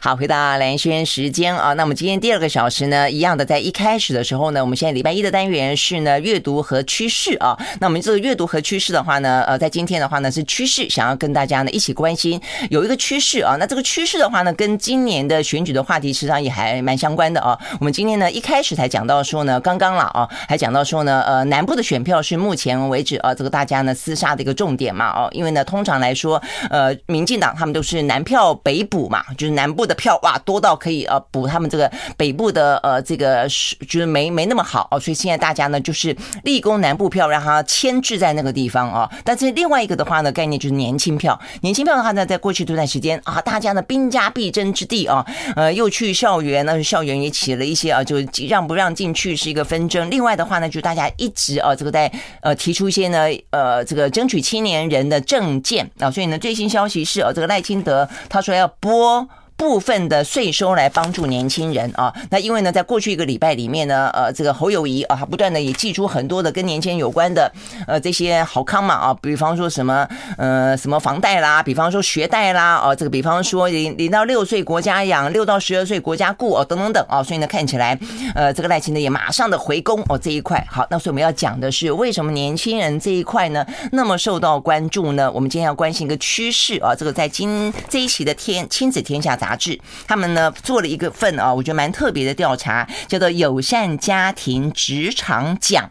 好，回到兰萱时间啊，那我们今天第二个小时呢，一样的，在一开始的时候呢，我们现在礼拜一的单元是呢阅读和趋势啊。那我们这个阅读和趋势的话呢，呃，在今天的话呢是趋势，想要跟大家呢一起关心有一个趋势啊。那这个趋势的话呢，跟今年的选举的话题实际上也还蛮相关的啊。我们今天呢一开始才讲到说呢，刚刚了啊，还讲到说呢，呃，南部的选票是目前为止啊，这个大家呢厮杀的一个重点嘛哦，因为呢通常来说，呃，民进党他们都是南票北补嘛，就是南部的票哇多到。可以呃补他们这个北部的呃这个就是没没那么好哦，所以现在大家呢就是立功南部票，让它牵制在那个地方啊。但是另外一个的话呢，概念就是年轻票，年轻票的话呢，在过去这段时间啊，大家呢兵家必争之地啊，呃又去校园，那校园也起了一些啊，就让不让进去是一个纷争。另外的话呢，就大家一直啊这个在呃提出一些呢呃这个争取青年人的政见啊，所以呢最新消息是啊，这个赖清德他说要拨。部分的税收来帮助年轻人啊，那因为呢，在过去一个礼拜里面呢，呃，这个侯友谊啊，他不断的也寄出很多的跟年轻人有关的呃这些好康嘛啊，比方说什么呃什么房贷啦，比方说学贷啦，哦，这个比方说零零到六岁国家养，六到十二岁国家顾哦，等等等啊，所以呢，看起来呃这个赖清德也马上的回攻哦这一块。好，那所以我们要讲的是为什么年轻人这一块呢那么受到关注呢？我们今天要关心一个趋势啊，这个在今这一期的天亲子天下杂。杂志，他们呢做了一个份啊，我觉得蛮特别的调查，叫做“友善家庭职场奖”。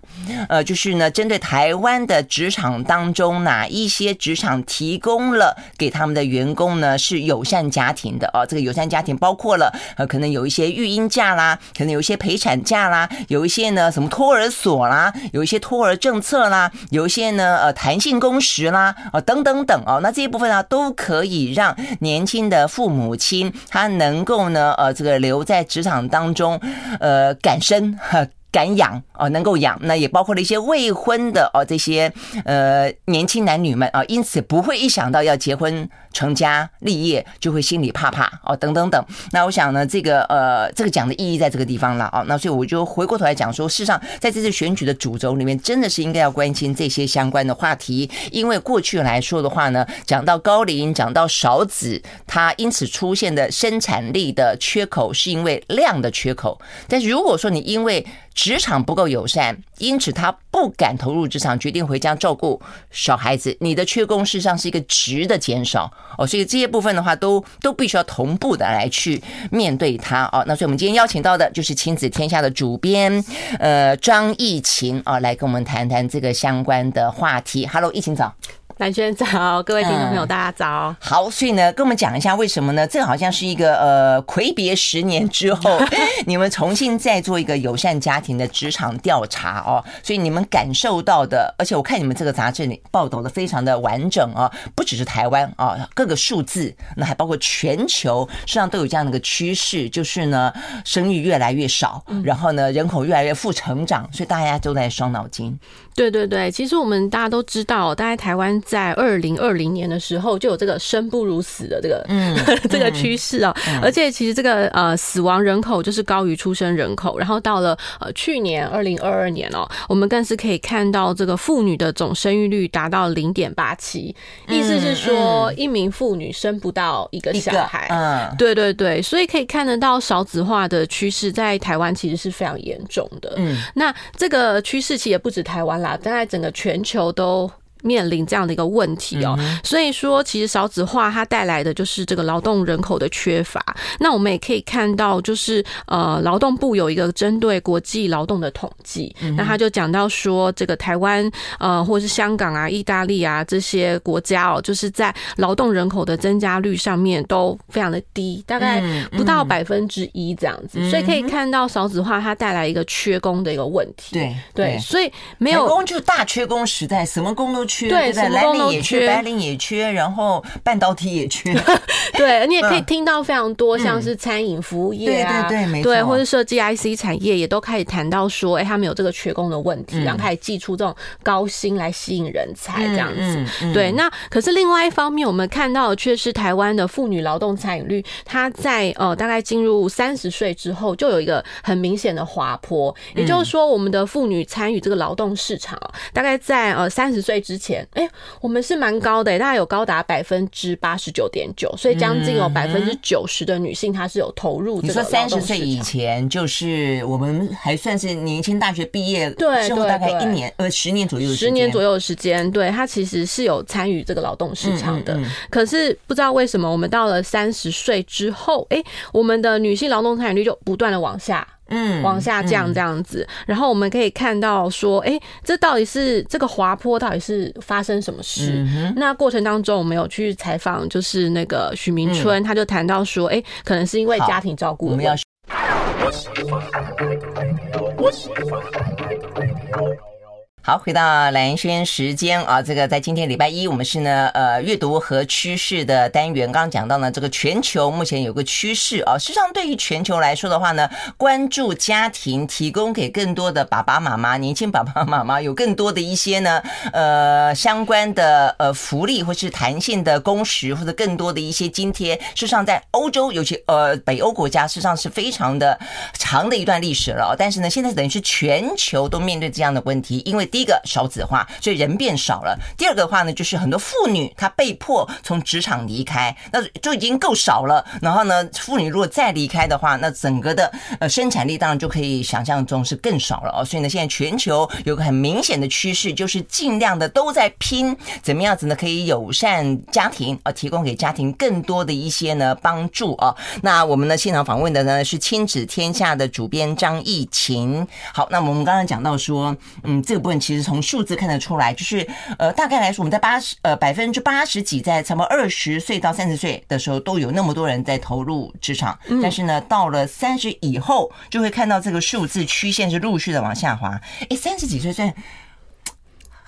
呃，就是呢，针对台湾的职场当中，哪一些职场提供了给他们的员工呢是友善家庭的啊？这个友善家庭包括了呃，可能有一些育婴假啦，可能有一些陪产假啦，有一些呢什么托儿所啦，有一些托儿政策啦，有一些呢呃弹性工时啦啊等等等啊，那这一部分啊都可以让年轻的父母亲。他能够呢，呃，这个留在职场当中，呃，敢生哈。敢养啊，能够养，那也包括了一些未婚的哦，这些呃年轻男女们啊，因此不会一想到要结婚成家立业，就会心里怕怕哦，等等等。那我想呢，这个呃，这个讲的意义在这个地方了啊。那所以我就回过头来讲说，事实上在这次选举的主轴里面，真的是应该要关心这些相关的话题，因为过去来说的话呢，讲到高龄，讲到少子，它因此出现的生产力的缺口，是因为量的缺口。但是如果说你因为职场不够友善，因此他不敢投入职场，决定回家照顾小孩子。你的缺工事实上是一个值的减少哦，所以这些部分的话都都必须要同步的来去面对它哦。那所以我们今天邀请到的就是亲子天下的主编呃张艺勤啊，来跟我们谈谈这个相关的话题。Hello，艺勤早。兰萱早，各位听众朋友，大家早。好，所以呢，跟我们讲一下为什么呢？这好像是一个呃，魁别十年之后，你们重新再做一个友善家庭的职场调查哦。所以你们感受到的，而且我看你们这个杂志里报道的非常的完整啊，不只是台湾啊，各个数字，那还包括全球，实际上都有这样的一个趋势，就是呢，生育越来越少，然后呢，人口越来越负成长，所以大家都在伤脑筋。对对对，其实我们大家都知道，大概台湾在二零二零年的时候就有这个生不如死的这个嗯 这个趋势啊，而且其实这个呃死亡人口就是高于出生人口，然后到了呃去年二零二二年哦，我们更是可以看到这个妇女的总生育率达到零点八七，意思是说一名妇女生不到一个小孩，嗯，对对对，所以可以看得到少子化的趋势在台湾其实是非常严重的，嗯，那这个趋势其实也不止台湾啦。啊大概整个全球都。面临这样的一个问题哦，所以说其实少子化它带来的就是这个劳动人口的缺乏。那我们也可以看到，就是呃，劳动部有一个针对国际劳动的统计，那他就讲到说，这个台湾呃，或是香港啊、意大利啊这些国家哦，就是在劳动人口的增加率上面都非常的低，大概不到百分之一这样子。所以可以看到少子化它带来一个缺工的一个问题。对对，所以没有工就大缺工时代，什么工都。缺对，蓝领也缺，白领也缺，然后半导体也缺。对，你也可以听到非常多，像是餐饮服务业啊，嗯、对对对，没错，对，或者设计 IC 产业也都开始谈到说，哎，他们有这个缺工的问题，然后开始祭出这种高薪来吸引人才这样子。对，那可是另外一方面，我们看到的却是台湾的妇女劳动参与率，它在呃大概进入三十岁之后，就有一个很明显的滑坡。也就是说，我们的妇女参与这个劳动市场，大概在呃三十岁之前。前，哎、欸，我们是蛮高的、欸，大概有高达百分之八十九点九，所以将近有百分之九十的女性她是有投入。你说三十岁以前，就是我们还算是年轻，大学毕业之后大概一年呃十年左右，十年左右的时间，对，她其实是有参与这个劳动市场的。可是不知道为什么，我们到了三十岁之后，哎、欸，我们的女性劳动参与率就不断的往下。嗯，往下降这样子，然后我们可以看到说，哎，这到底是这个滑坡到底是发生什么事？那过程当中，我们有去采访，就是那个许明春，他就谈到说，哎，可能是因为家庭照顾。我们要。好，回到蓝轩时间啊，这个在今天礼拜一，我们是呢，呃，阅读和趋势的单元。刚刚讲到呢，这个全球目前有个趋势啊，事实上对于全球来说的话呢，关注家庭，提供给更多的爸爸妈妈、年轻爸爸妈妈有更多的一些呢，呃，相关的呃福利或是弹性的工时或者更多的一些津贴。事实上，在欧洲，尤其呃北欧国家，事实上是非常的长的一段历史了。但是呢，现在等于是全球都面对这样的问题，因为。第一个少子化，所以人变少了。第二个的话呢，就是很多妇女她被迫从职场离开，那就已经够少了。然后呢，妇女如果再离开的话，那整个的呃生产力当然就可以想象中是更少了哦。所以呢，现在全球有个很明显的趋势，就是尽量的都在拼怎么样子呢，可以友善家庭啊，提供给家庭更多的一些呢帮助啊。那我们呢现场访问的呢是亲子天下的主编张艺勤。好，那我们刚刚讲到说，嗯，这个部分。其实从数字看得出来，就是呃，大概来说，我们在八十呃百分之八十几，在差不多二十岁到三十岁的时候，都有那么多人在投入职场。但是呢，到了三十以后，就会看到这个数字曲线是陆续的往下滑。哎，三十几岁算。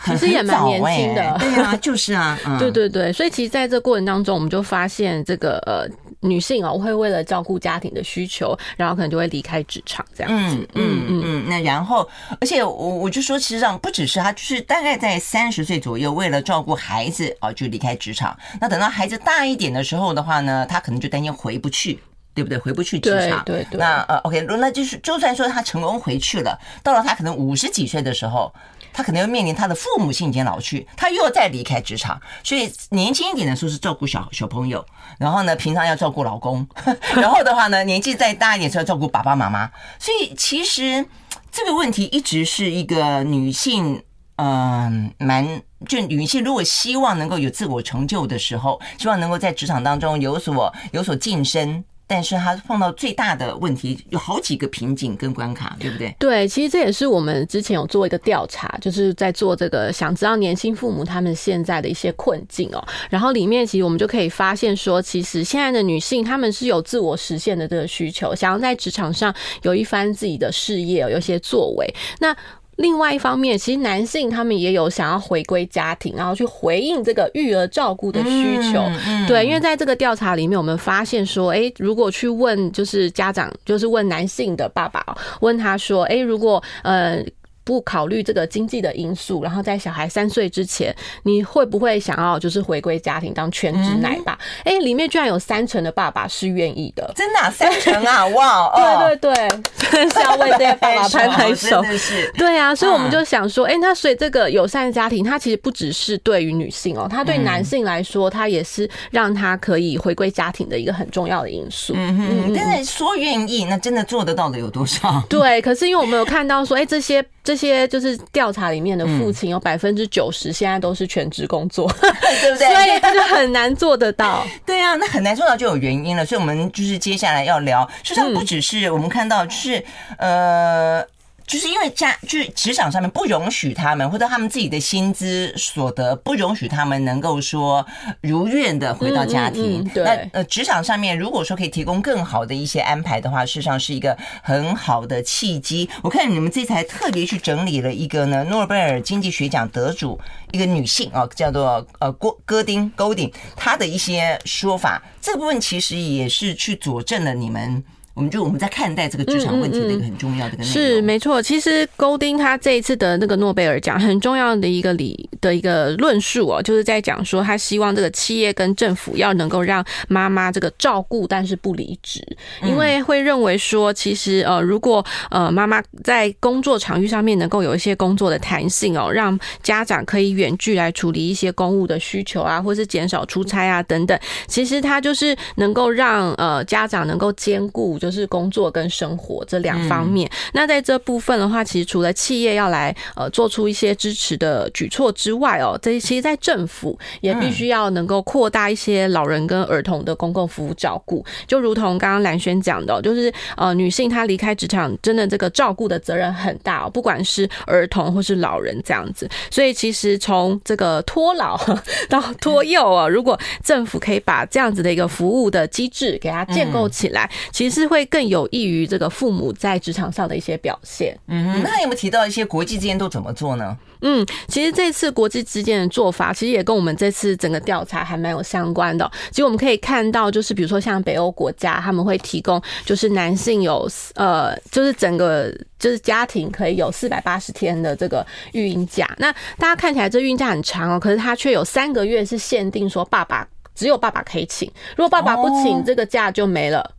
其实也蛮年轻的，对啊，就是啊，对对对，所以其实在这过程当中，我们就发现这个呃女性啊，会为了照顾家庭的需求，然后可能就会离开职场这样子，嗯嗯嗯嗯。那然后，而且我我就说，其实上不只是她，就是大概在三十岁左右，为了照顾孩子啊，就离开职场。那等到孩子大一点的时候的话呢，她可能就担心回不去，对不对？回不去职场，对对对。那呃，OK，那就是就算说她成功回去了，到了她可能五十几岁的时候。他可能要面临他的父母亲已经老去，他又要再离开职场，所以年轻一点的时候是照顾小小朋友，然后呢，平常要照顾老公，然后的话呢，年纪再大一点是要照顾爸爸妈妈。所以其实这个问题一直是一个女性，嗯，蛮就女性如果希望能够有自我成就的时候，希望能够在职场当中有所有所晋升。但是他碰到最大的问题有好几个瓶颈跟关卡，对不对？对，其实这也是我们之前有做一个调查，就是在做这个想知道年轻父母他们现在的一些困境哦。然后里面其实我们就可以发现说，其实现在的女性她们是有自我实现的这个需求，想要在职场上有一番自己的事业，有一些作为。那另外一方面，其实男性他们也有想要回归家庭，然后去回应这个育儿照顾的需求。对，因为在这个调查里面，我们发现说，哎，如果去问就是家长，就是问男性的爸爸，问他说，哎，如果呃。不考虑这个经济的因素，然后在小孩三岁之前，你会不会想要就是回归家庭当全职奶爸？哎、嗯，里面居然有三成的爸爸是愿意的，真的、啊、三成啊！哇，对对对，真是要为这些爸爸拍拍手，是。对啊，所以我们就想说，哎、嗯，那所以这个友善家庭，它其实不只是对于女性哦，它对男性来说，它也是让他可以回归家庭的一个很重要的因素。嗯嗯，但是说愿意，那真的做得到的有多少？对，可是因为我们有看到说，哎，这些。这些就是调查里面的父亲，有百分之九十现在都是全职工作，对不对？所以他就很难做得到。对啊，那很难做到就有原因了。所以我们就是接下来要聊，实际上不只是我们看到，就是呃。就是因为家就是职场上面不容许他们，或者他们自己的薪资所得不容许他们能够说如愿的回到家庭。嗯嗯、对，那呃，职场上面如果说可以提供更好的一些安排的话，事实上是一个很好的契机。我看你们这次还特别去整理了一个呢，诺贝尔经济学奖得主一个女性啊，叫做呃郭戈丁 Golding，她的一些说法，这个部分其实也是去佐证了你们。我们就我们在看待这个职场问题的一个很重要的一个内容。是没错，其实勾丁他这一次的那个诺贝尔奖很重要的一个理的一个论述哦，就是在讲说他希望这个企业跟政府要能够让妈妈这个照顾，但是不离职，因为会认为说，其实呃，如果呃妈妈在工作场域上面能够有一些工作的弹性哦，让家长可以远距来处理一些公务的需求啊，或是减少出差啊等等，其实他就是能够让呃家长能够兼顾就是工作跟生活这两方面。那在这部分的话，其实除了企业要来呃做出一些支持的举措之外哦，这其实在政府也必须要能够扩大一些老人跟儿童的公共服务照顾，就如同刚刚蓝轩讲的，就是呃女性她离开职场，真的这个照顾的责任很大哦，不管是儿童或是老人这样子。所以其实从这个托老 到托幼哦，如果政府可以把这样子的一个服务的机制给它建构起来，其实会更有益于这个父母在职场上的一些表现。嗯，那有没有提到一些国际之间都怎么做呢？嗯，其实这次国际之间的做法，其实也跟我们这次整个调查还蛮有相关的。其实我们可以看到，就是比如说像北欧国家，他们会提供就是男性有呃，就是整个就是家庭可以有四百八十天的这个育婴假。那大家看起来这育婴假很长哦，可是他却有三个月是限定说爸爸只有爸爸可以请，如果爸爸不请，这个假就没了。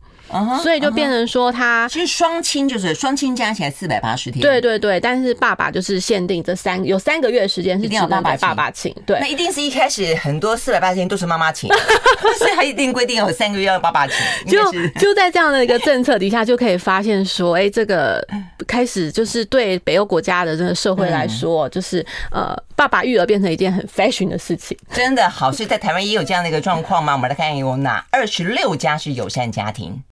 所以就变成说，他其实双亲就是双亲加起来四百八十天。对对对，但是爸爸就是限定这三有三个月的时间是只能给爸爸请。对，那一定是一开始很多四百八十天都是妈妈请，所以他一定规定有三个月要爸爸请。就就在这样的一个政策底下，就可以发现说，哎，这个开始就是对北欧国家的这个社会来说，就是呃，爸爸育儿变成一件很 fashion 的事情。真的好，所以在台湾也有这样的一个状况吗？我们来看有哪二十六家是友善家庭。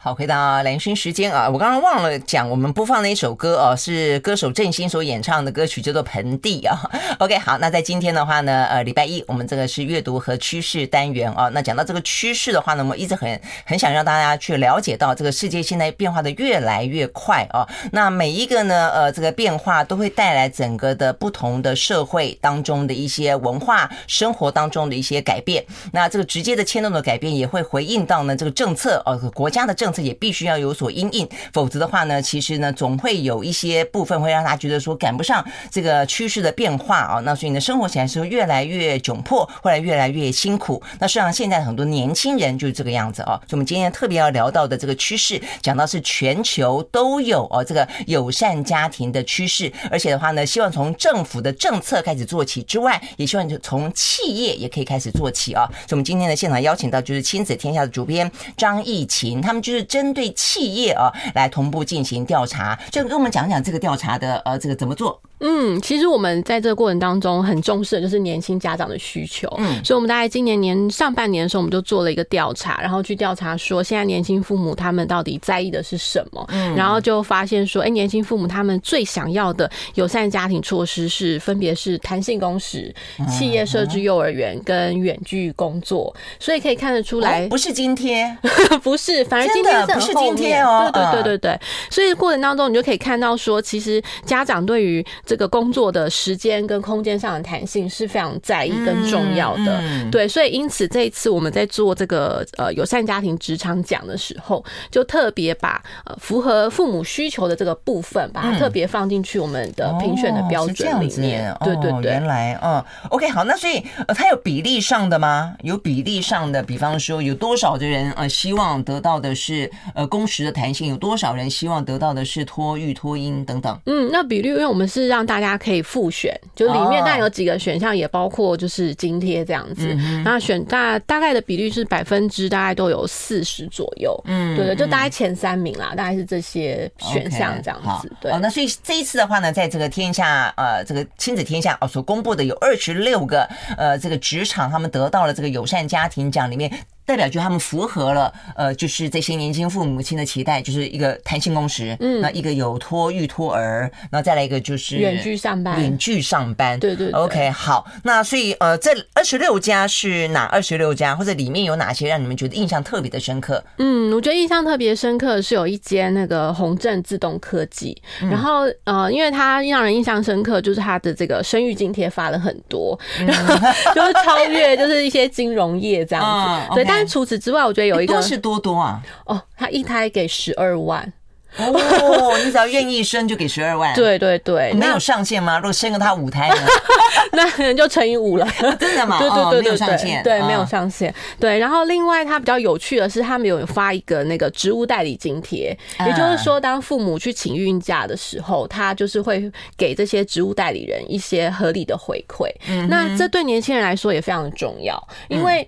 好，回到兰萱时间啊，我刚刚忘了讲，我们播放的一首歌哦，是歌手郑兴所演唱的歌曲，叫做《盆地》啊。OK，好，那在今天的话呢，呃，礼拜一，我们这个是阅读和趋势单元啊。那讲到这个趋势的话呢，我们一直很很想让大家去了解到，这个世界现在变化的越来越快啊。那每一个呢，呃，这个变化都会带来整个的不同的社会当中的一些文化生活当中的一些改变。那这个直接的牵动的改变，也会回应到呢这个政策呃国家的政政策。也必须要有所因应，否则的话呢，其实呢，总会有一些部分会让他觉得说赶不上这个趋势的变化啊。那所以呢，生活起来是越来越窘迫，或者越来越辛苦。那实际上现在很多年轻人就是这个样子啊。所以我们今天特别要聊到的这个趋势，讲到是全球都有哦这个友善家庭的趋势，而且的话呢，希望从政府的政策开始做起之外，也希望就从企业也可以开始做起啊。所以我们今天的现场邀请到就是亲子天下的主编张艺勤，他们就是。是针对企业啊，来同步进行调查，就跟我们讲讲这个调查的呃，这个怎么做？嗯，其实我们在这个过程当中很重视的就是年轻家长的需求，嗯，所以我们大概今年年上半年的时候，我们就做了一个调查，然后去调查说现在年轻父母他们到底在意的是什么，嗯，然后就发现说，哎，年轻父母他们最想要的友善家庭措施是分别是弹性工时、企业设置幼儿园跟远距工作，所以可以看得出来，不是津贴，不是，反而津贴不是津贴哦，对对对对对，所以过程当中你就可以看到说，其实家长对于这个工作的时间跟空间上的弹性是非常在意跟重要的，对，所以因此这一次我们在做这个呃友善家庭职场奖的时候，就特别把呃符合父母需求的这个部分，把它特别放进去我们的评选的标准里面。对对对，原来嗯，OK 好，那所以呃它有比例上的吗？有比例上的，比方说有多少的人呃希望得到的是呃工时的弹性，有多少人希望得到的是托育托婴等等？嗯，那比率因为我们是让大家。可以复选，就里面当然有几个选项，也包括就是津贴这样子。那选大大概的比率是百分之大概都有四十左右。嗯，对的，就大概前三名啦，大概是这些选项这样子。对，那所以这一次的话呢，在这个天下呃这个亲子天下哦所公布的有二十六个呃这个职场他们得到了这个友善家庭奖里面。代表就他们符合了呃，就是这些年轻父母亲的期待，就是一个弹性工时，嗯，那一个有托育托儿，然后再来一个就是远距上班，远距上班，对对，对，OK，好，那所以呃，这二十六家是哪二十六家，或者里面有哪些让你们觉得印象特别的深刻？嗯，我觉得印象特别深刻的是有一间那个宏正自动科技，嗯、然后呃，因为它让人印象深刻，就是它的这个生育津贴发了很多，嗯、就是超越就是一些金融业这样子，嗯、对。Okay 但除此之外，我觉得有一个多是多多啊，哦，他一胎给十二万。哦，你只要愿意生就给十二万，对对对，没有上限吗？如果生个他五胎呢？那可能就乘以五了，真的吗？对对对，没有上限，对，没有上限。对，然后另外他比较有趣的是，他们有发一个那个职务代理津贴，也就是说，当父母去请孕假的时候，他就是会给这些职务代理人一些合理的回馈。那这对年轻人来说也非常的重要，因为。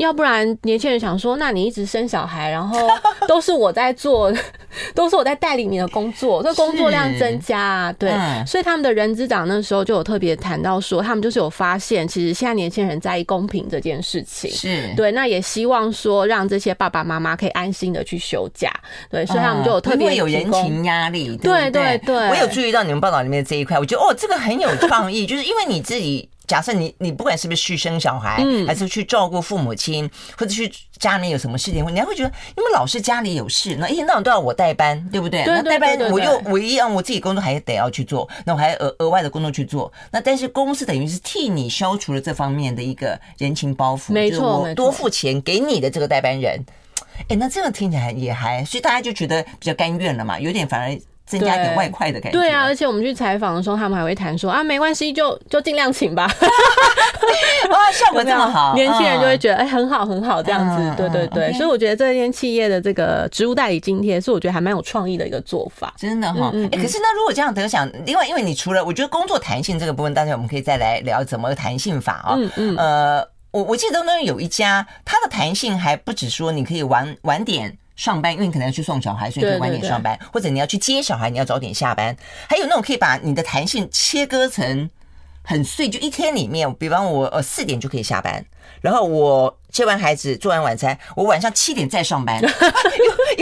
要不然年轻人想说，那你一直生小孩，然后 都是我在做，都是我在带领你的工作，这工作量增加啊，对，嗯、所以他们的人资长那时候就有特别谈到说，他们就是有发现，其实现在年轻人在意公平这件事情，是。对，那也希望说让这些爸爸妈妈可以安心的去休假，对，所以他们就有特别有人情压力，对，对对？对，我有注意到你们报道里面这一块，我觉得哦，这个很有创意，就是因为你自己。假设你你不管是不是去生小孩，还是去照顾父母亲，或者去家里有什么事情，你还会觉得，因为老是家里有事，那一天到晚都要我代班，对不对？那代班我又我一样，我自己工作还得要去做，那我还额额外的工作去做。那但是公司等于是替你消除了这方面的一个人情包袱，没错，我多付钱给你的这个代班人。哎，那这样听起来也还，所以大家就觉得比较甘愿了嘛，有点反而。增加一点外快的感觉。对啊，而且我们去采访的时候，他们还会谈说啊，没关系，就就尽量请吧。哇，效果这么好，年轻人就会觉得哎，很好很好这样子。对对对，所以我觉得这间企业的这个职务代理津贴是我觉得还蛮有创意的一个做法。真的哈，哎，可是那如果这样得想，另外因为你除了我觉得工作弹性这个部分，大家我们可以再来聊怎么弹性法啊。嗯嗯。呃，我我记得那有一家，它的弹性还不止说你可以晚晚点。上班，因为你可能要去送小孩，所以可以晚点上班，或者你要去接小孩，你要早点下班。还有那种可以把你的弹性切割成很碎，就一天里面，比方我呃四点就可以下班，然后我接完孩子做完晚餐，我晚上七点再上班，有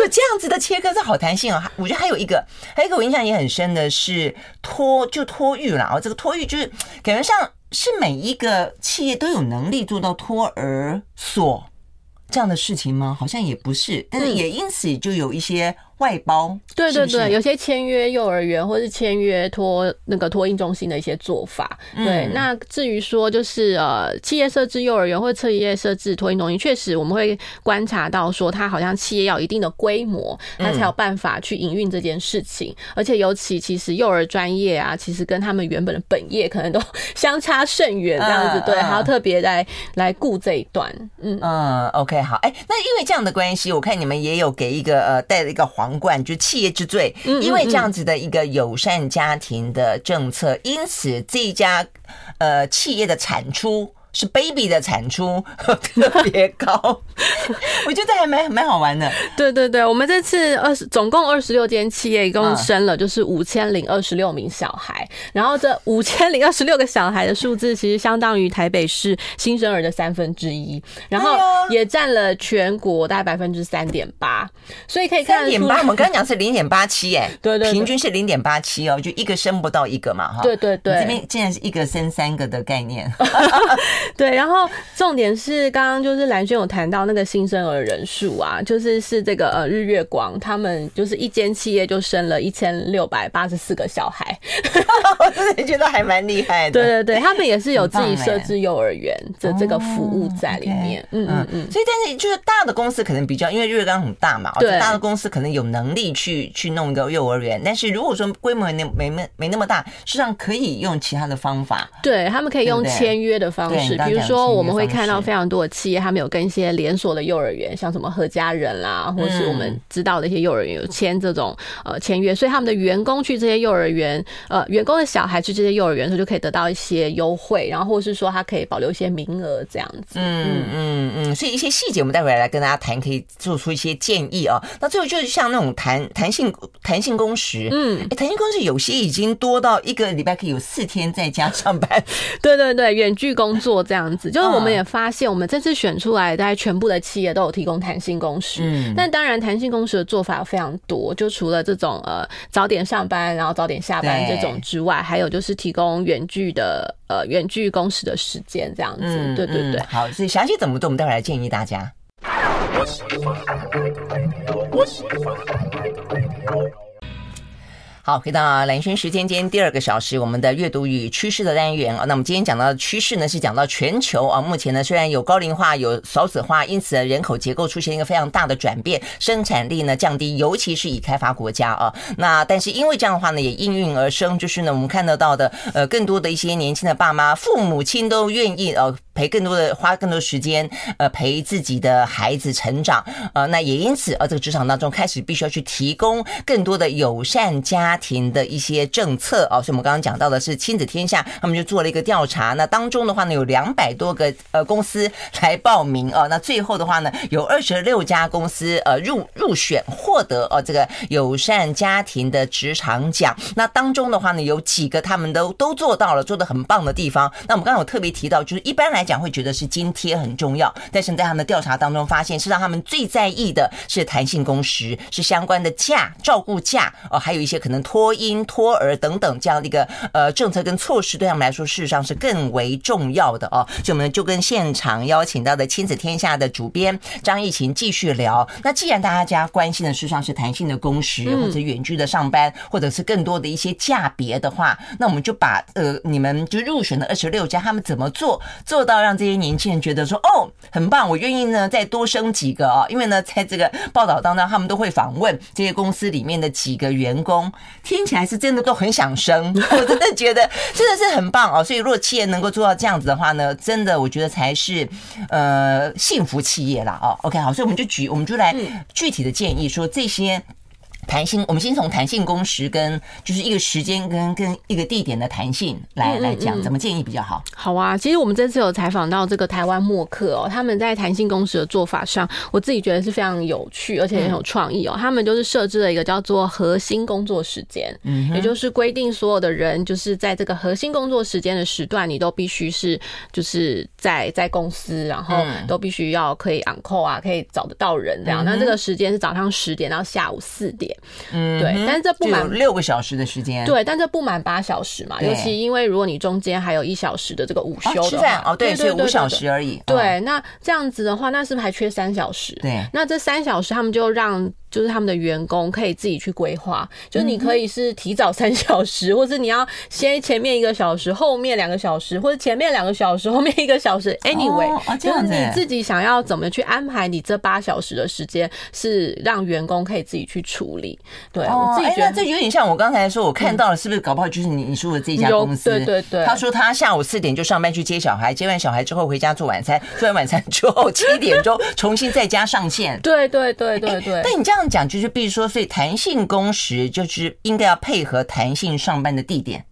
有这样子的切割，是好弹性啊！我觉得还有一个，还有一个我印象也很深的是托就托育了啊，这个托育就是感觉上是每一个企业都有能力做到托儿所这样的事情吗？好像也不是，但是也因此就有一些。外包，对对对，有些签约幼儿园或是签约托那个托婴中心的一些做法。对，那至于说就是呃，企业设置幼儿园或者企业设置托婴中心，确实我们会观察到说，它好像企业要一定的规模，它才有办法去营运这件事情。而且尤其其实幼儿专业啊，其实跟他们原本的本业可能都相差甚远，这样子对，还要特别来来顾这一段。嗯嗯，OK，好，哎，那因为这样的关系，我看你们也有给一个呃带了一个黄。皇冠就是企业之最，因为这样子的一个友善家庭的政策，因此这一家呃企业的产出。是 baby 的产出 特别高，我觉得还蛮蛮好玩的。对对对，我们这次二十总共二十六间企业，一共生了就是五千零二十六名小孩。然后这五千零二十六个小孩的数字，其实相当于台北市新生儿的三分之一，然后也占了全国大概百分之三点八。所以可以看三点八，我们刚刚讲是零点八七，哎，对对，平均是零点八七哦，就一个生不到一个嘛，哈。对对对，这边竟然是一个生三个的概念。对，然后重点是刚刚就是蓝轩有谈到那个新生儿人数啊，就是是这个呃日月光他们就是一间企业就生了一千六百八十四个小孩，我真的觉得还蛮厉害的。对对对，他们也是有自己设置幼儿园的这个服务在里面。嗯嗯嗯。所以但是就是大的公司可能比较，因为日月光很大嘛，对，大的公司可能有能力去去弄一个幼儿园。但是如果说规模没没没没那么大，实际上可以用其他的方法，对他们可以用签约的方式，比如说。我们会看到非常多的企业，他们有跟一些连锁的幼儿园，像什么何家人啦，或是我们知道的一些幼儿园有签这种呃签约，所以他们的员工去这些幼儿园，呃，员工的小孩去这些幼儿园的时候，就可以得到一些优惠，然后或是说他可以保留一些名额这样子。嗯嗯嗯，所以一些细节我们待会来跟大家谈，可以做出一些建议啊。那最后就是像那种弹弹性弹性工时，嗯，弹性工时有些已经多到一个礼拜可以有四天在家上班。对对对，远距工作。做这样子。就是我们也发现，我们这次选出来，大概全部的企业都有提供弹性工时。嗯，但当然，弹性工时的做法非常多，就除了这种呃早点上班，然后早点下班这种之外，还有就是提供远距的呃远距工时的时间这样子。嗯、对对对。好，所以详细怎么做，我们待会儿来建议大家。好，回到蓝轩时间，今天第二个小时，我们的阅读与趋势的单元啊。那我们今天讲到的趋势呢，是讲到全球啊。目前呢，虽然有高龄化、有少子化，因此人口结构出现一个非常大的转变，生产力呢降低，尤其是以开发国家啊。那但是因为这样的话呢，也应运而生，就是呢，我们看得到的呃，更多的一些年轻的爸妈、父母亲都愿意呃。陪更多的花更多时间，呃，陪自己的孩子成长，呃，那也因此，呃，这个职场当中开始必须要去提供更多的友善家庭的一些政策哦。所以我们刚刚讲到的是亲子天下，他们就做了一个调查，那当中的话呢，有两百多个呃公司来报名哦，那最后的话呢，有二十六家公司呃入入选获得哦这个友善家庭的职场奖。那当中的话呢，有几个他们都都做到了，做得很棒的地方。那我们刚刚有特别提到，就是一般来。讲会觉得是津贴很重要，但是在他们的调查当中发现，是让他们最在意的是弹性工时，是相关的假、照顾假哦，还有一些可能托婴、托儿等等这样的一个呃政策跟措施，对他们来说事实上是更为重要的哦。所以我们就跟现场邀请到的亲子天下的主编张艺勤继续聊。那既然大家关心的事实上是弹性的工时，或者远距的上班，或者是更多的一些价别的话，那我们就把呃你们就入选的二十六家，他们怎么做做到？让这些年轻人觉得说哦，很棒，我愿意呢再多生几个啊，因为呢在这个报道当中，他们都会访问这些公司里面的几个员工，听起来是真的都很想生，我真的觉得真的是很棒哦。所以如果企业能够做到这样子的话呢，真的我觉得才是呃幸福企业啦哦。OK 好，所以我们就举我们就来具体的建议说这些。弹性，我们先从弹性工时跟就是一个时间跟跟一个地点的弹性来来讲，怎么建议比较好？好啊，其实我们这次有采访到这个台湾默克哦，他们在弹性工时的做法上，我自己觉得是非常有趣，而且很有创意哦。他们就是设置了一个叫做核心工作时间，嗯，也就是规定所有的人就是在这个核心工作时间的时段，你都必须是就是在在公司，然后都必须要可以 on call 啊，可以找得到人这样。那这个时间是早上十点到下午四点。嗯，对，但是这不满六个小时的时间，对，但这不满八小时嘛，尤其因为如果你中间还有一小时的这个午休的话，哦，对，所以五小时而已。对，那这样子的话，那是不是还缺三小时？对，那这三小时他们就让。就是他们的员工可以自己去规划，就是你可以是提早三小时，或是你要先前面一个小时，后面两个小时，或者前面两个小时，后面一个小时。Anyway，就是你自己想要怎么去安排你这八小时的时间，是让员工可以自己去处理。对，我自己觉得这有点像我刚才说，我看到了，是不是搞不好就是你你说的这家公司？对对对，他说他下午四点就上班去接小孩，接完小孩之后回家做晚餐，做完晚餐之后七点钟重新在家上线。对对对对对。但你这样讲，就是比如。说，所以弹性工时就是应该要配合弹性上班的地点，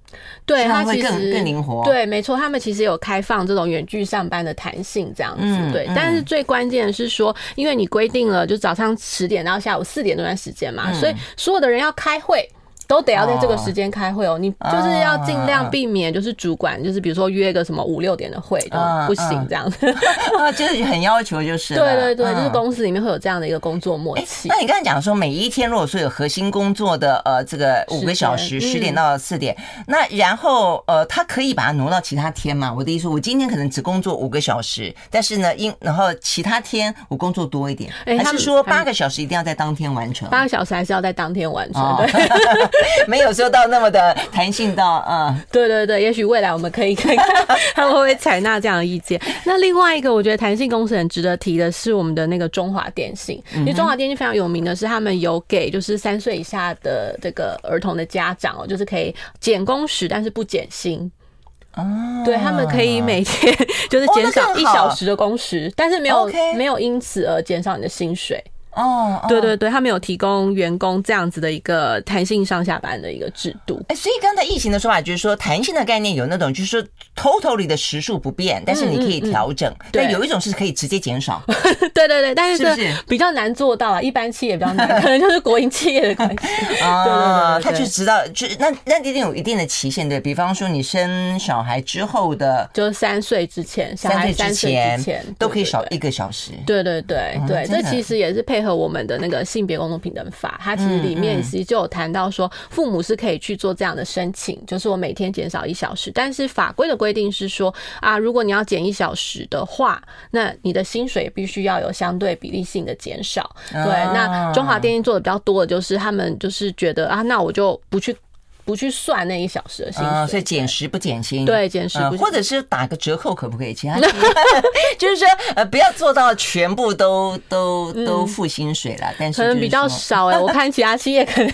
对，它会更更灵活。对，没错，他们其实有开放这种远距上班的弹性这样子。对，但是最关键的是说，因为你规定了就早上十点到下午四点这段时间嘛，所以所有的人要开会。都得要在这个时间开会哦，你就是要尽量避免，就是主管就是比如说约个什么五六点的会就不行这样子，啊，就是很要求就是。对对对，就是公司里面会有这样的一个工作默契。那你刚才讲说，每一天如果说有核心工作的呃这个五个小时，十点到四点，那然后呃他可以把它挪到其他天嘛？我的意思，我今天可能只工作五个小时，但是呢，因然后其他天我工作多一点，还是说八个小时一定要在当天完成？八个小时还是要在当天完成？对。没有说到那么的弹性到，嗯，对对对，也许未来我们可以看看 他们会不会采纳这样的意见。那另外一个，我觉得弹性公司很值得提的是我们的那个中华电信，因为中华电信非常有名的是他们有给就是三岁以下的这个儿童的家长哦，就是可以减工时，但是不减薪。哦，对，他们可以每天 就是减少一小时的工时，但是没有没有因此而减少你的薪水。哦，对对对，他们有提供员工这样子的一个弹性上下班的一个制度。哎，所以刚才疫情的说法就是说，弹性的概念有那种就是说 totally 的时数不变，但是你可以调整。嗯嗯嗯、对，有一种是可以直接减少。对对对，但是这比较难做到啊，一般企业比较难，可能就是国营企业的关系。啊，他就知道，就那那一定有一定的期限，对，比方说你生小孩之后的，就是三岁之前，小孩三岁之前都可以少一个小时。对对对对，这其实也是配合我们的那个性别工作平等法，它其实里面其实就有谈到说，父母是可以去做这样的申请，就是我每天减少一小时，但是法规的规定是说啊，如果你要减一小时的话，那你的薪水必须要有相对比例性的减少。对，那中华电信做的比较多的就是他们就是觉得啊，那我就不去。不去算那一小时的薪水，嗯，所以减时不减薪，对，减时不或者是打个折扣，可不可以？其 他 就是说，呃，不要做到全部都都都付薪水了，但是可能比较少哎。我看其他企业可能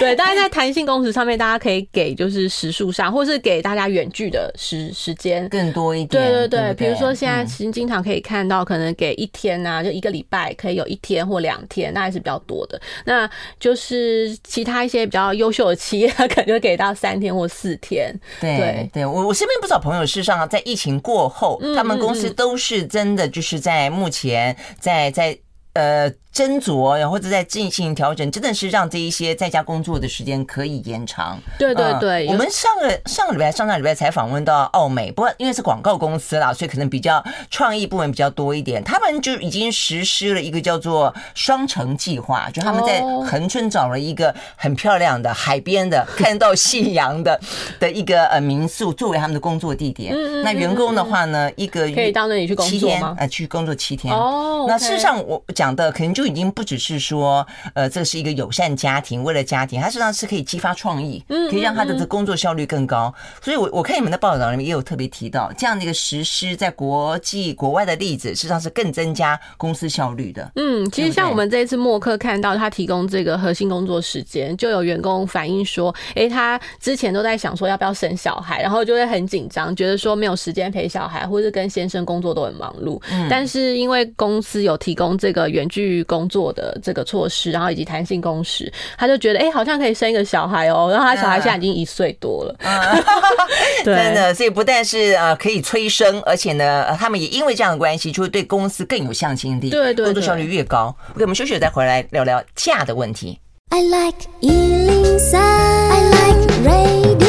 对，但是在弹性工时上面，大家可以给就是时数上，或是给大家远距的时时间更多一点。对对对，比如说现在其实经常可以看到，可能给一天呐，就一个礼拜可以有一天或两天，那还是比较多的。那就是其他一些比较优秀的企业。他可能就给到三天或四天。对对，我我身边不少朋友，事实上在疫情过后，他们公司都是真的就是在目前在在呃。斟酌，然后或者在进行调整，真的是让这一些在家工作的时间可以延长。对对对，我们上个上个礼拜、上上礼拜才访问到奥美，不过因为是广告公司啦，所以可能比较创意部门比较多一点。他们就已经实施了一个叫做双城计划，就他们在恒春找了一个很漂亮的海边的看到夕阳的的一个呃民宿作为他们的工作地点。那员工的话呢，一个可以到那里去工作吗？呃，去工作七天。哦，那事实上我讲的可能就。已经不只是说，呃，这是一个友善家庭，为了家庭，它实际上是可以激发创意，可以让他的这工作效率更高。所以，我我看你们的报道里面也有特别提到这样的一个实施在国际国外的例子，实际上是更增加公司效率的。嗯，其实像我们这一次默克看到他提供这个核心工作时间，就有员工反映说，哎，他之前都在想说要不要生小孩，然后就会很紧张，觉得说没有时间陪小孩，或者跟先生工作都很忙碌。嗯，但是因为公司有提供这个远距工工作的这个措施，然后以及弹性工时，他就觉得哎、欸，好像可以生一个小孩哦。然后他小孩现在已经一岁多了，嗯、真的。所以不但是呃可以催生，而且呢，他们也因为这样的关系，就会对公司更有向心力，对对，工作效率越高。OK，我们休息了再回来聊聊假的问题。I like 103, I like radio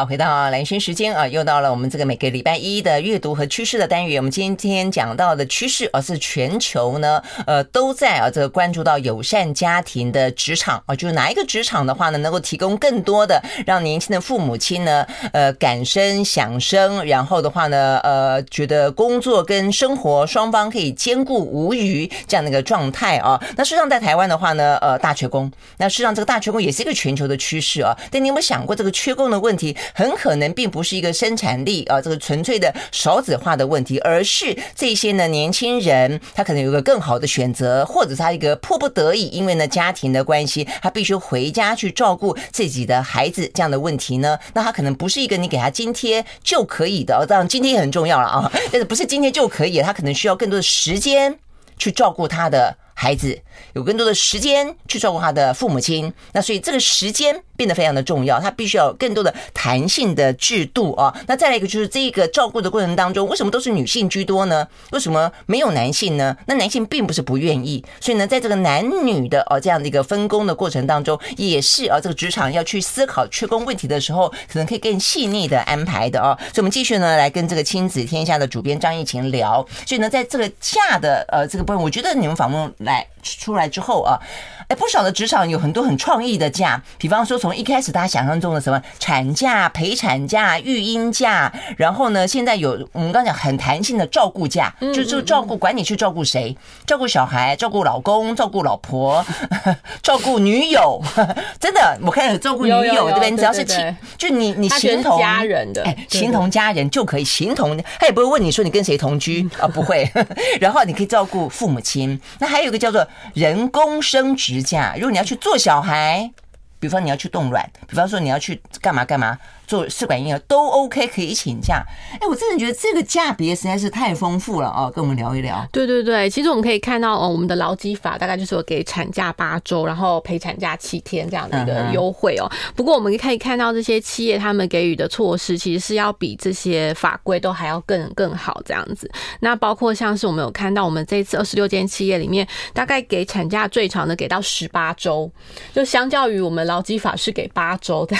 好，回到蓝轩时间啊，又到了我们这个每个礼拜一的阅读和趋势的单元。我们今天讲到的趋势，而是全球呢，呃，都在啊这个关注到友善家庭的职场啊，就是哪一个职场的话呢，能够提供更多的让年轻的父母亲呢，呃，敢生想生，然后的话呢，呃，觉得工作跟生活双方可以兼顾无余这样的一个状态啊。那事实上在台湾的话呢，呃，大缺工，那事实上这个大缺工也是一个全球的趋势啊。但你有没有想过这个缺工的问题？很可能并不是一个生产力啊，这个纯粹的少子化的问题，而是这些呢年轻人他可能有个更好的选择，或者他一个迫不得已，因为呢家庭的关系，他必须回家去照顾自己的孩子这样的问题呢，那他可能不是一个你给他津贴就可以的，当然津贴很重要了啊，但是不是津贴就可以，他可能需要更多的时间去照顾他的孩子，有更多的时间去照顾他的父母亲，那所以这个时间。变得非常的重要，它必须要有更多的弹性的制度啊。那再来一个就是这个照顾的过程当中，为什么都是女性居多呢？为什么没有男性呢？那男性并不是不愿意，所以呢，在这个男女的哦这样的一个分工的过程当中，也是啊这个职场要去思考缺工问题的时候，可能可以更细腻的安排的哦。所以，我们继续呢来跟这个亲子天下的主编张艺勤聊。所以呢，在这个假的呃这个部分，我觉得你们访问来出来之后啊。哎，不少的职场有很多很创意的假，比方说从一开始大家想象中的什么产假、陪产假、育婴假，然后呢，现在有我们刚讲很弹性的照顾假，就就照顾管你去照顾谁，照顾小孩、照顾老公、照顾老婆、照顾女友，真的，我看有照顾女友对不对？你只要是亲，就你你形同家人的，哎，形同家人就可以形同，他也不会问你说你跟谁同居啊，不会。然后你可以照顾父母亲，那还有一个叫做人工生殖假，如果你要去做小孩，比方你要去冻卵，比方说你要去干嘛干嘛。做试管婴儿都 OK，可以请假。哎，我真的觉得这个价别实在是太丰富了哦，跟我们聊一聊。对对对，其实我们可以看到哦，我们的劳基法大概就是有给产假八周，然后陪产假七天这样的一个优惠哦。不过我们可以看到这些企业他们给予的措施，其实是要比这些法规都还要更更好这样子。那包括像是我们有看到，我们这次二十六间企业里面，大概给产假最长的给到十八周，就相较于我们劳基法是给八周的，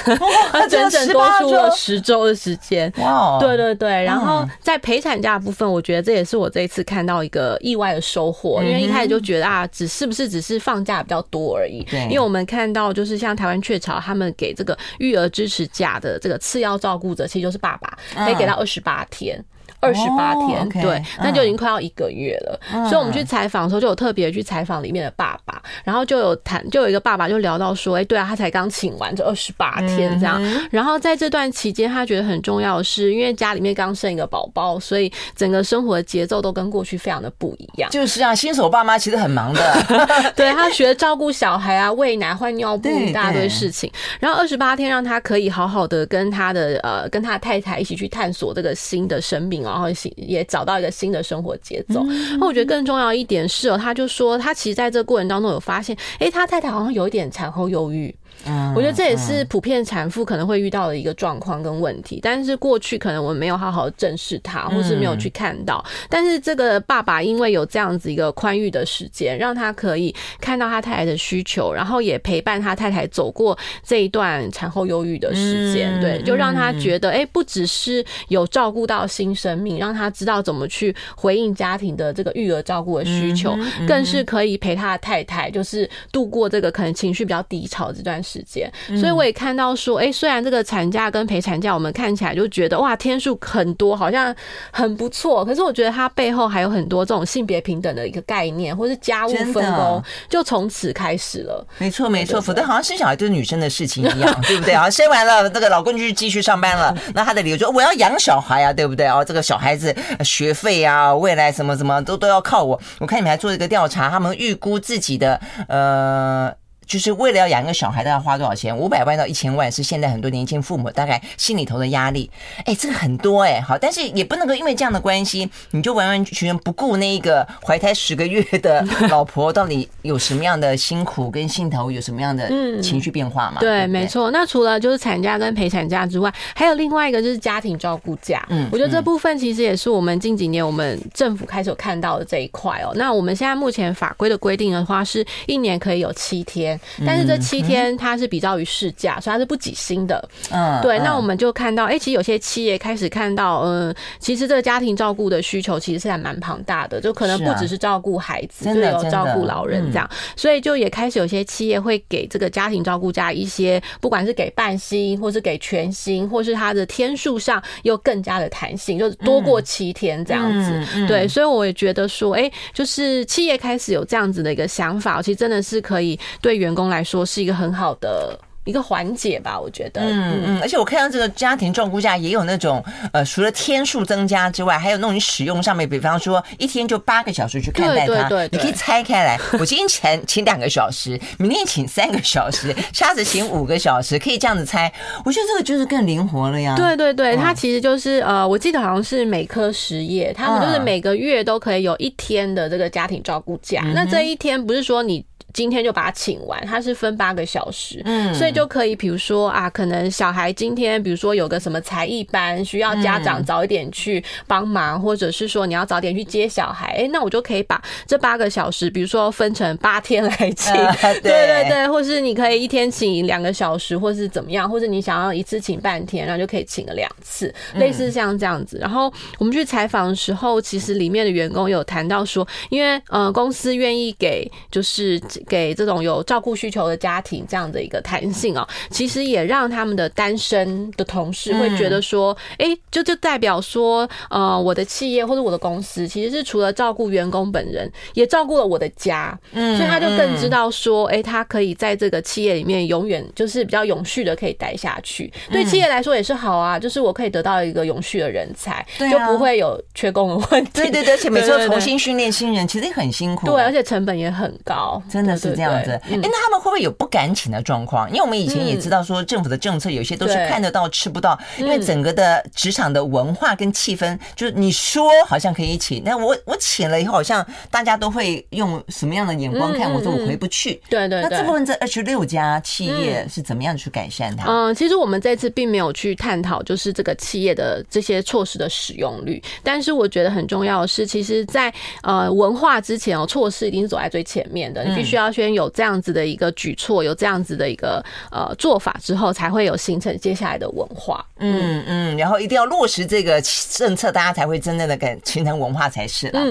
它 整整多出了十周的时间。哇，对对对。然后在陪产假部分，我觉得这也是我这一次看到一个意外的收获，因为一开始就觉得啊，只是不是只是放假比较多而已。对，因为我们看到就是像台湾雀巢他们给这个育儿支持假的这个次要照顾者，其实就是爸爸，可以给到二十八天。二十八天，oh, okay, 对，那就已经快要一个月了。Uh, 所以我们去采访的时候，就有特别去采访里面的爸爸，然后就有谈，就有一个爸爸就聊到说，哎、欸，对啊，他才刚请完这二十八天这样。Mm -hmm. 然后在这段期间，他觉得很重要的是，因为家里面刚生一个宝宝，所以整个生活的节奏都跟过去非常的不一样。就是啊，新手爸妈其实很忙的，对他学照顾小孩啊，喂奶、换尿布一大堆事情。然后二十八天让他可以好好的跟他的呃，跟他的太太一起去探索这个新的生命，然后也。找到一个新的生活节奏。那我觉得更重要一点是哦，他就说他其实在这个过程当中有发现，哎，他太太好像有一点产后忧郁。嗯，我觉得这也是普遍产妇可能会遇到的一个状况跟问题，但是过去可能我们没有好好正视它，或是没有去看到。但是这个爸爸因为有这样子一个宽裕的时间，让他可以看到他太太的需求，然后也陪伴他太太走过这一段产后忧郁的时间，对，就让他觉得，哎，不只是有照顾到新生命，让他知道怎么去回应家庭的这个育儿照顾的需求，更是可以陪他的太太，就是度过这个可能情绪比较低潮这段。时间，所以我也看到说，哎，虽然这个产假跟陪产假，我们看起来就觉得哇，天数很多，好像很不错。可是我觉得它背后还有很多这种性别平等的一个概念，或是家务分工，就从此开始了。没错，没错，否则好像生小孩就是女生的事情一样，对不对啊？生完了，那个老公就继续上班了。那他的理由说，我要养小孩啊，对不对哦？这个小孩子学费啊，未来什么什么都都要靠我。我看你们还做一个调查，他们预估自己的呃。就是为了要养一个小孩，大概花多少钱？五百万到一千万是现在很多年轻父母大概心里头的压力。哎，这个很多哎，好，但是也不能够因为这样的关系，你就完完全全不顾那一个怀胎十个月的老婆到底有什么样的辛苦跟心头有什么样的情绪变化嘛？对，没错。那除了就是产假跟陪产假之外，还有另外一个就是家庭照顾假。嗯，我觉得这部分其实也是我们近几年我们政府开始有看到的这一块哦。那我们现在目前法规的规定的话，是一年可以有七天。但是这七天它是比较于事假，嗯，所以它是不给薪的。嗯，对。那我们就看到，哎，其实有些企业开始看到，嗯，其实这个家庭照顾的需求其实是还蛮庞大的，就可能不只是照顾孩子，就有照顾老人这样。所以就也开始有些企业会给这个家庭照顾家一些，不管是给半薪，或是给全薪，或是它的天数上又更加的弹性，就是多过七天这样子。对，所以我也觉得说，哎，就是企业开始有这样子的一个想法，其实真的是可以对员工来说是一个很好的一个缓解吧，我觉得。嗯嗯，而且我看到这个家庭照顾假也有那种呃，除了天数增加之外，还有那种你使用上面，比方说一天就八个小时去看待他，对对对，你可以拆开来。我今天请请两个小时，明天请三个小时，下次请五个小时，可以这样子拆。我觉得这个就是更灵活了呀。对对对，它其实就是呃，我记得好像是每科实业，他们就是每个月都可以有一天的这个家庭照顾假。那这一天不是说你。今天就把它请完，它是分八个小时，嗯，所以就可以，比如说啊，可能小孩今天，比如说有个什么才艺班，需要家长早一点去帮忙，嗯，或者是说你要早点去接小孩，哎，欸，那我就可以把这八个小时，比如说分成八天来请，呃，对对对，或是你可以一天请两个小时，或是怎么样，或者你想要一次请半天，然后就可以请个两次，类似像这样子。然后我们去采访的时候，其实里面的员工有谈到说，因为呃公司愿意给就是。给这种有照顾需求的家庭这样的一个弹性哦，其实也让他们的单身的同事会觉得说，哎，就就代表说，呃，我的企业或者我的公司其实是除了照顾员工本人，也照顾了我的家，嗯，所以他就更知道说，哎，他可以在这个企业里面永远就是比较永续的可以待下去，对企业来说也是好啊，就是我可以得到一个永续的人才，就不会有缺工的问题。对对对，而且每次重新训练新人，其实也很辛苦，对，而且成本也很高，真的。的是这样子。哎，那他们会不会有不敢请的状况？因为我们以前也知道说，政府的政策有些都是看得到吃不到，因为整个的职场的文化跟气氛，就是你说好像可以请，那我我请了以后，好像大家都会用什么样的眼光看？我说我回不去。对对。那这部分这二十六家企业是怎么样去改善它？嗯，其实我们这次并没有去探讨，就是这个企业的这些措施的使用率。但是我觉得很重要的是，其实，在呃文化之前哦，措施一定是走在最前面的。你必须要先有这样子的一个举措，有这样子的一个呃做法之后，才会有形成接下来的文化。嗯嗯，然后一定要落实这个政策，大家才会真正的感形成文化才是。嗯，